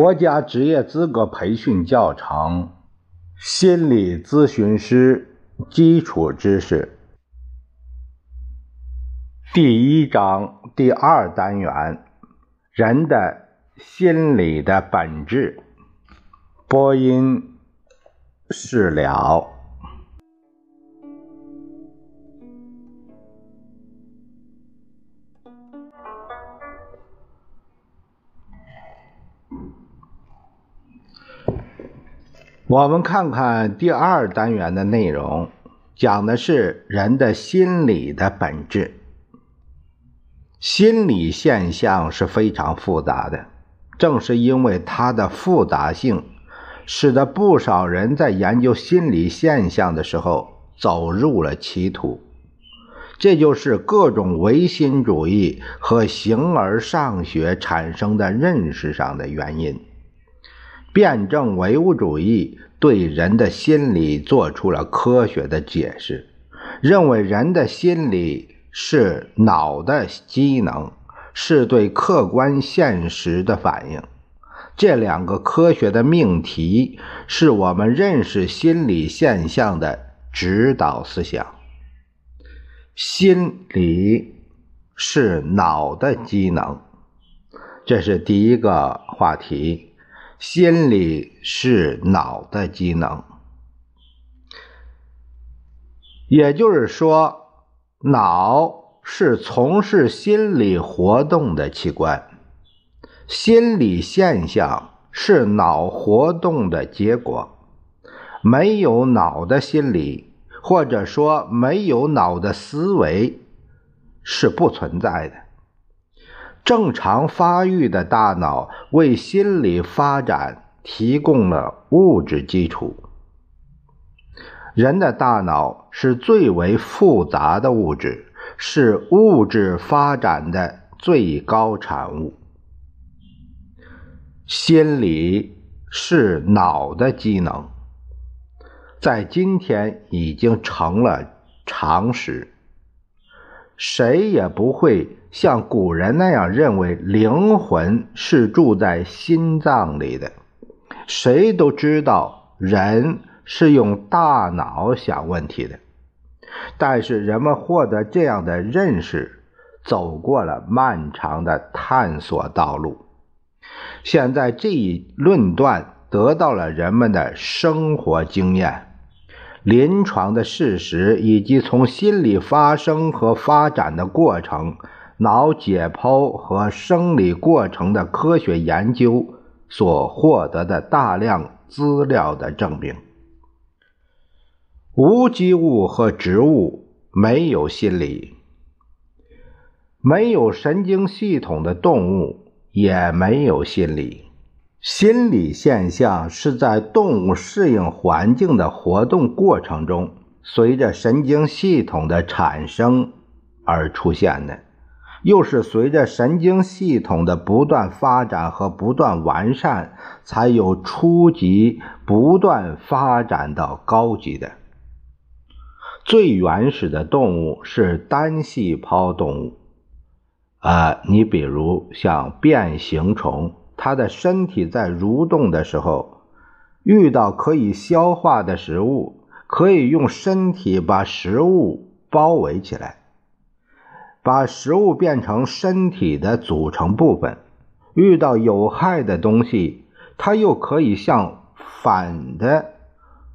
国家职业资格培训教程：心理咨询师基础知识。第一章第二单元：人的心理的本质。播音：释了。我们看看第二单元的内容，讲的是人的心理的本质。心理现象是非常复杂的，正是因为它的复杂性，使得不少人在研究心理现象的时候走入了歧途。这就是各种唯心主义和形而上学产生的认识上的原因。辩证唯物主义对人的心理做出了科学的解释，认为人的心理是脑的机能，是对客观现实的反应。这两个科学的命题是我们认识心理现象的指导思想。心理是脑的机能，这是第一个话题。心理是脑的机能，也就是说，脑是从事心理活动的器官，心理现象是脑活动的结果。没有脑的心理，或者说没有脑的思维，是不存在的。正常发育的大脑为心理发展提供了物质基础。人的大脑是最为复杂的物质，是物质发展的最高产物。心理是脑的机能，在今天已经成了常识。谁也不会像古人那样认为灵魂是住在心脏里的。谁都知道人是用大脑想问题的，但是人们获得这样的认识，走过了漫长的探索道路。现在这一论断得到了人们的生活经验。临床的事实以及从心理发生和发展的过程、脑解剖和生理过程的科学研究所获得的大量资料的证明，无机物和植物没有心理，没有神经系统的动物也没有心理。心理现象是在动物适应环境的活动过程中，随着神经系统的产生而出现的，又是随着神经系统的不断发展和不断完善，才有初级不断发展到高级的。最原始的动物是单细胞动物，啊，你比如像变形虫。它的身体在蠕动的时候，遇到可以消化的食物，可以用身体把食物包围起来，把食物变成身体的组成部分。遇到有害的东西，它又可以向反的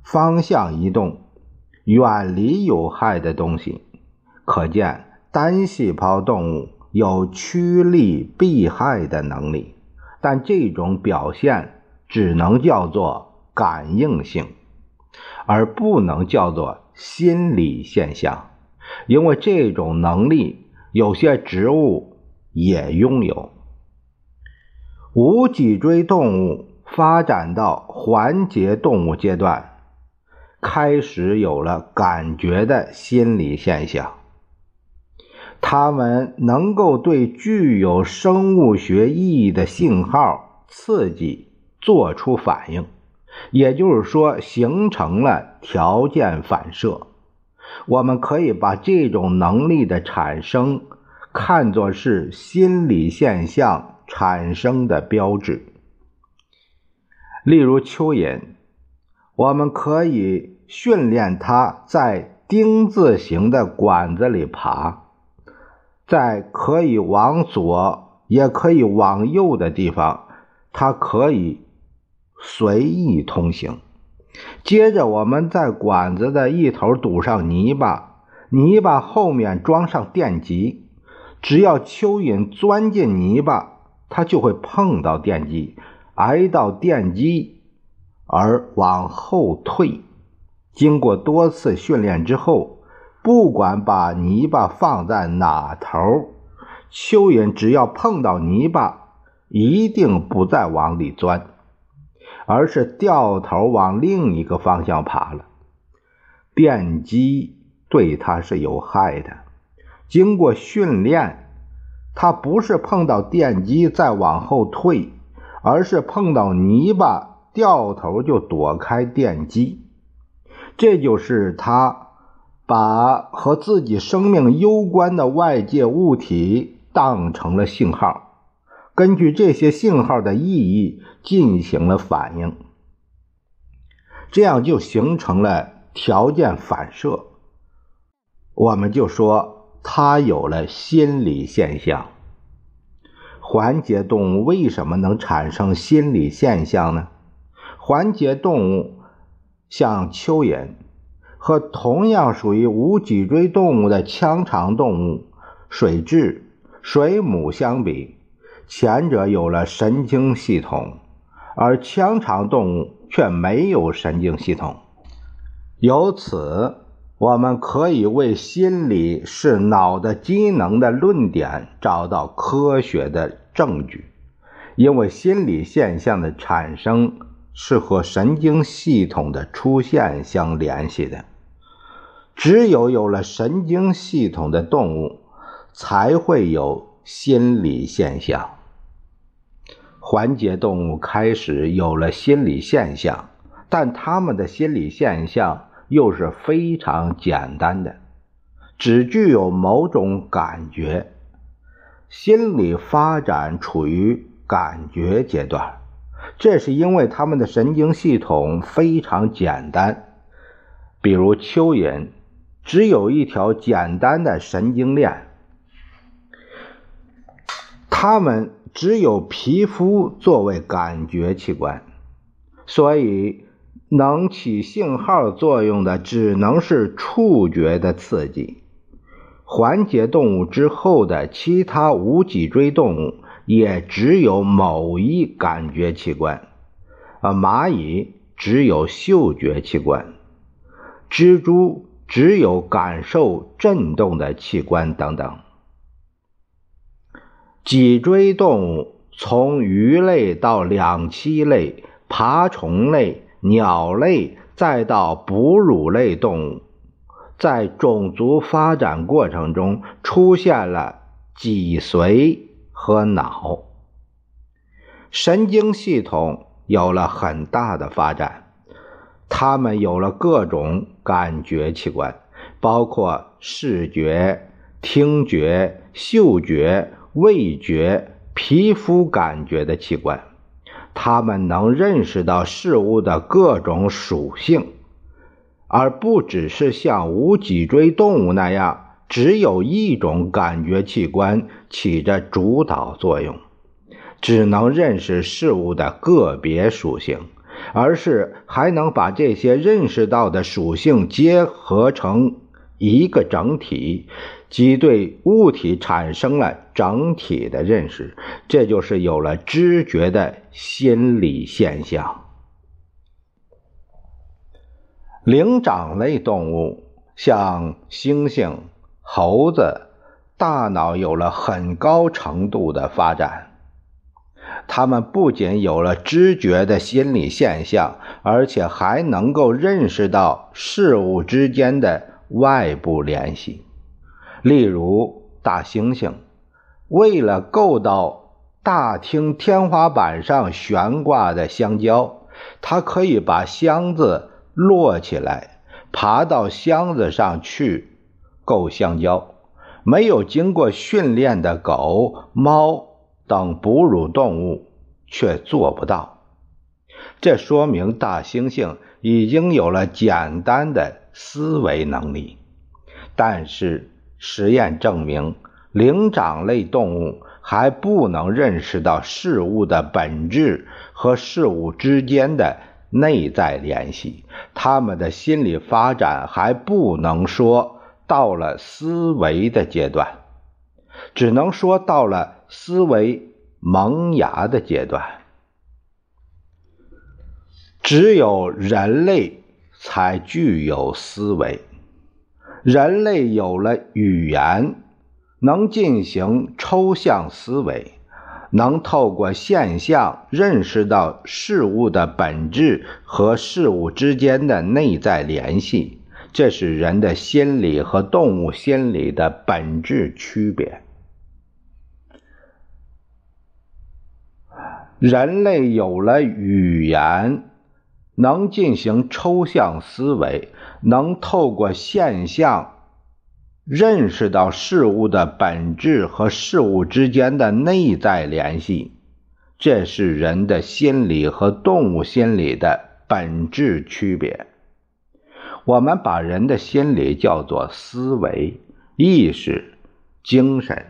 方向移动，远离有害的东西。可见，单细胞动物有趋利避害的能力。但这种表现只能叫做感应性，而不能叫做心理现象，因为这种能力有些植物也拥有。无脊椎动物发展到环节动物阶段，开始有了感觉的心理现象。它们能够对具有生物学意义的信号刺激做出反应，也就是说，形成了条件反射。我们可以把这种能力的产生看作是心理现象产生的标志。例如蚯蚓，我们可以训练它在丁字形的管子里爬，在可以往左也可以往右的地方，它可以随意通行。接着，我们在管子的一头堵上泥巴，泥巴后面装上电极，只要蚯蚓钻进泥巴，它就会碰到电极，挨到电击而往后退。经过多次训练之后，不管把泥巴放在哪头，蚯蚓只要碰到泥巴，一定不再往里钻。而是掉头往另一个方向爬了。电击对它是有害的。经过训练，它不是碰到电击再往后退，而是碰到泥巴掉头就躲开电击。这就是它把和自己生命攸关的外界物体当成了信号。根据这些信号的意义进行了反应，这样就形成了条件反射。我们就说它有了心理现象。环节动物为什么能产生心理现象呢？环节动物像蚯蚓和同样属于无脊椎动物的腔肠动物水蛭、水母相比。前者有了神经系统，而腔肠动物却没有神经系统。由此，我们可以为心理是脑的机能的论点找到科学的证据。因为心理现象的产生是和神经系统的出现相联系的。只有有了神经系统的动物，才会有心理现象。环节动物开始有了心理现象，但它们的心理现象又是非常简单的，只具有某种感觉。心理发展处于感觉阶段，这是因为它们的神经系统非常简单。比如蚯蚓，只有一条简单的神经链，它们。只有皮肤作为感觉器官，所以能起信号作用的只能是触觉的刺激。环节动物之后的其他无脊椎动物也只有某一感觉器官，啊蚂蚁只有嗅觉器官，蜘蛛只有感受震动的器官等等。脊椎动物从鱼类到两栖类、爬虫类、鸟类，再到哺乳类动物，在种族发展过程中出现了脊髓和脑，神经系统有了很大的发展，它们有了各种感觉器官，包括视觉、听觉、嗅觉。味觉、皮肤感觉的器官，它们能认识到事物的各种属性，而不只是像无脊椎动物那样只有一种感觉器官起着主导作用，只能认识事物的个别属性，而是还能把这些认识到的属性结合成一个整体。即对物体产生了整体的认识，这就是有了知觉的心理现象。灵长类动物像猩猩、猴子，大脑有了很高程度的发展，他们不仅有了知觉的心理现象，而且还能够认识到事物之间的外部联系。例如，大猩猩为了够到大厅天花板上悬挂的香蕉，它可以把箱子摞起来，爬到箱子上去够香蕉。没有经过训练的狗、猫等哺乳动物却做不到。这说明大猩猩已经有了简单的思维能力。但是实验证明，灵长类动物还不能认识到事物的本质和事物之间的内在联系，它们的心理发展还不能说到了思维的阶段，只能说到了思维萌芽的阶段。只有人类才具有思维。人类有了语言，能进行抽象思维，能透过现象认识到事物的本质和事物之间的内在联系。这是人的心理和动物心理的本质区别。人类有了语言。能进行抽象思维，能透过现象认识到事物的本质和事物之间的内在联系，这是人的心理和动物心理的本质区别。我们把人的心理叫做思维、意识、精神。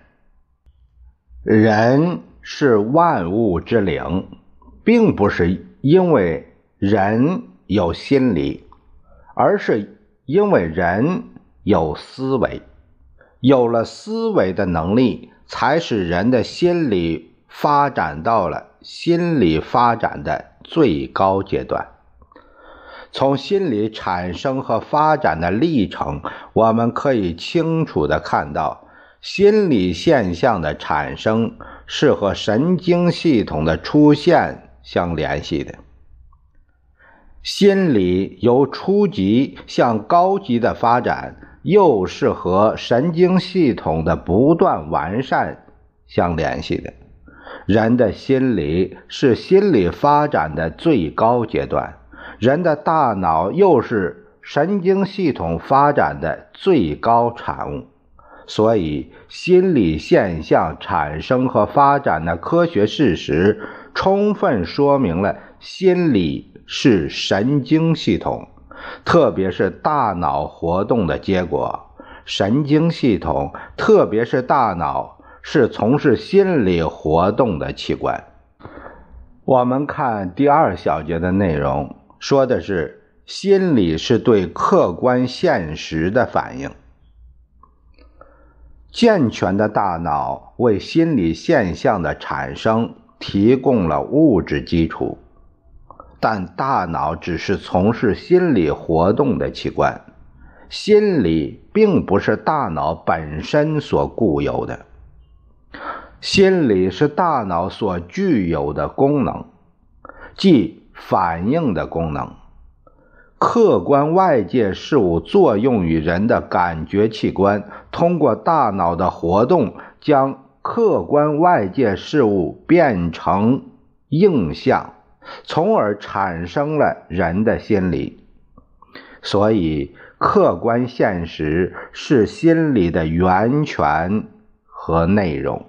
人是万物之灵，并不是因为。人有心理，而是因为人有思维，有了思维的能力，才使人的心理发展到了心理发展的最高阶段。从心理产生和发展的历程，我们可以清楚的看到，心理现象的产生是和神经系统的出现相联系的。心理由初级向高级的发展，又是和神经系统的不断完善相联系的。人的心理是心理发展的最高阶段，人的大脑又是神经系统发展的最高产物。所以，心理现象产生和发展的科学事实，充分说明了心理。是神经系统，特别是大脑活动的结果。神经系统，特别是大脑，是从事心理活动的器官。我们看第二小节的内容，说的是心理是对客观现实的反应。健全的大脑为心理现象的产生提供了物质基础。但大脑只是从事心理活动的器官，心理并不是大脑本身所固有的。心理是大脑所具有的功能，即反应的功能。客观外界事物作用于人的感觉器官，通过大脑的活动，将客观外界事物变成印象。从而产生了人的心理，所以客观现实是心理的源泉和内容。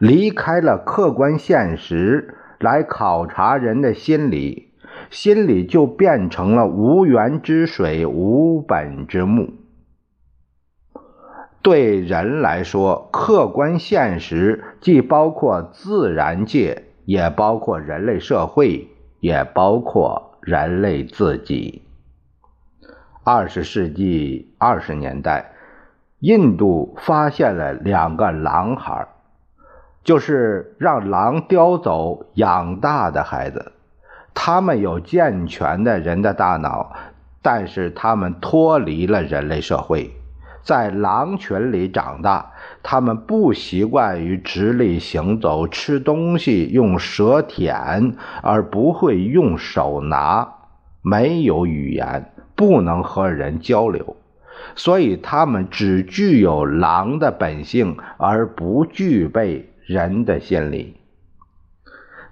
离开了客观现实来考察人的心理，心里就变成了无源之水、无本之木。对人来说，客观现实既包括自然界。也包括人类社会，也包括人类自己。二十世纪二十年代，印度发现了两个狼孩，就是让狼叼走养大的孩子。他们有健全的人的大脑，但是他们脱离了人类社会。在狼群里长大，他们不习惯于直立行走、吃东西用舌舔，而不会用手拿，没有语言，不能和人交流，所以他们只具有狼的本性，而不具备人的心理。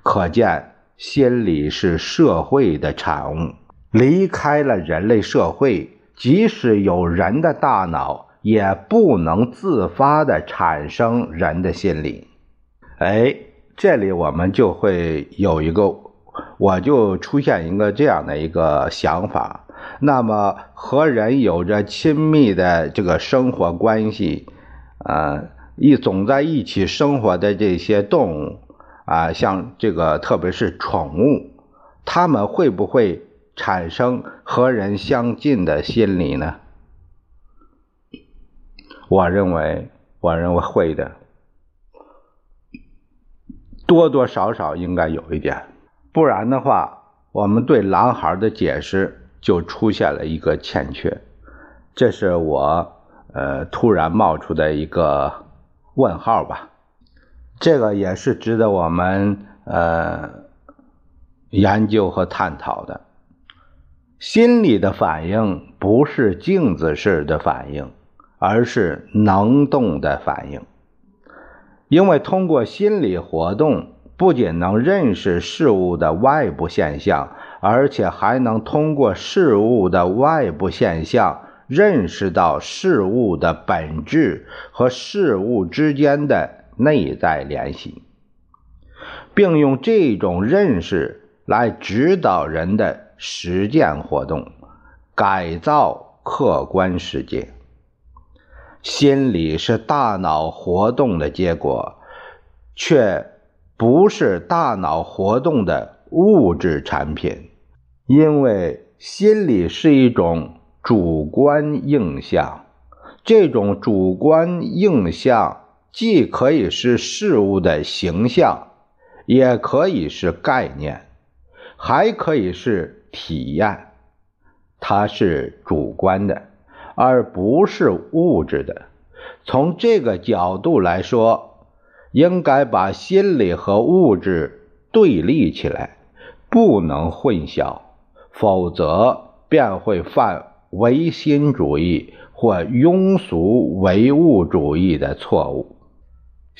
可见，心理是社会的产物，离开了人类社会。即使有人的大脑，也不能自发的产生人的心理。哎，这里我们就会有一个我就出现一个这样的一个想法：那么和人有着亲密的这个生活关系，啊，一总在一起生活的这些动物，啊，像这个特别是宠物，它们会不会产生和人相近的心理呢？我认为，我认为会的。多多少少应该有一点，不然的话，我们对狼孩的解释就出现了一个欠缺。这是我呃突然冒出的一个问号吧。这个也是值得我们呃研究和探讨的。心理的反应不是镜子式的反应，而是能动的反应。因为通过心理活动，不仅能认识事物的外部现象，而且还能通过事物的外部现象，认识到事物的本质和事物之间的内在联系，并用这种认识来指导人的实践活动，改造客观世界。心理是大脑活动的结果，却不是大脑活动的物质产品，因为心理是一种主观印象。这种主观印象既可以是事物的形象，也可以是概念，还可以是体验。它是主观的。而不是物质的。从这个角度来说，应该把心理和物质对立起来，不能混淆，否则便会犯唯心主义或庸俗唯物主义的错误。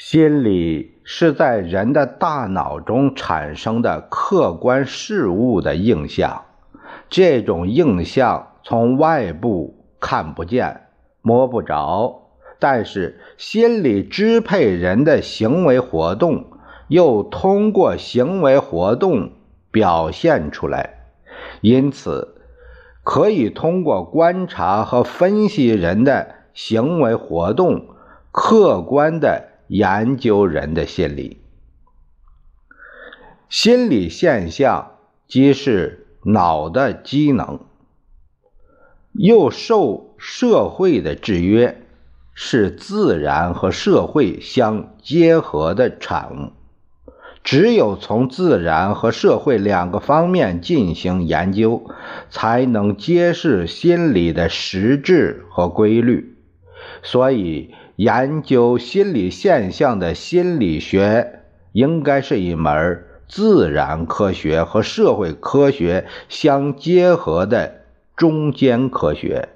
心理是在人的大脑中产生的客观事物的印象，这种印象从外部。看不见，摸不着，但是心理支配人的行为活动，又通过行为活动表现出来，因此可以通过观察和分析人的行为活动，客观的研究人的心理。心理现象即是脑的机能。又受社会的制约，是自然和社会相结合的产物。只有从自然和社会两个方面进行研究，才能揭示心理的实质和规律。所以，研究心理现象的心理学应该是一门自然科学和社会科学相结合的。中间科学，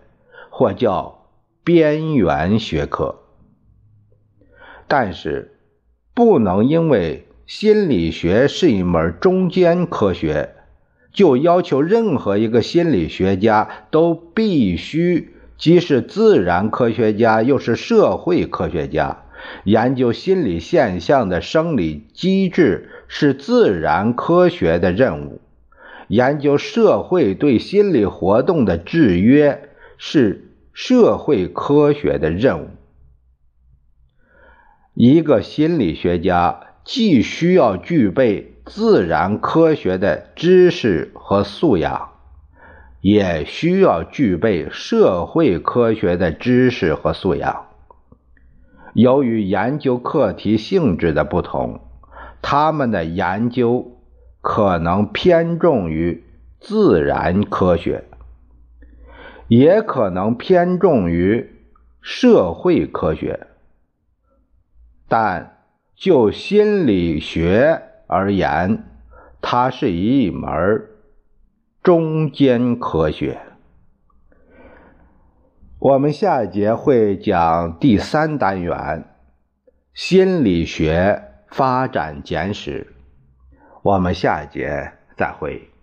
或叫边缘学科，但是不能因为心理学是一门中间科学，就要求任何一个心理学家都必须既是自然科学家又是社会科学家。研究心理现象的生理机制是自然科学的任务。研究社会对心理活动的制约是社会科学的任务。一个心理学家既需要具备自然科学的知识和素养，也需要具备社会科学的知识和素养。由于研究课题性质的不同，他们的研究。可能偏重于自然科学，也可能偏重于社会科学，但就心理学而言，它是一门中间科学。我们下一节会讲第三单元心理学发展简史。我们下一节再会。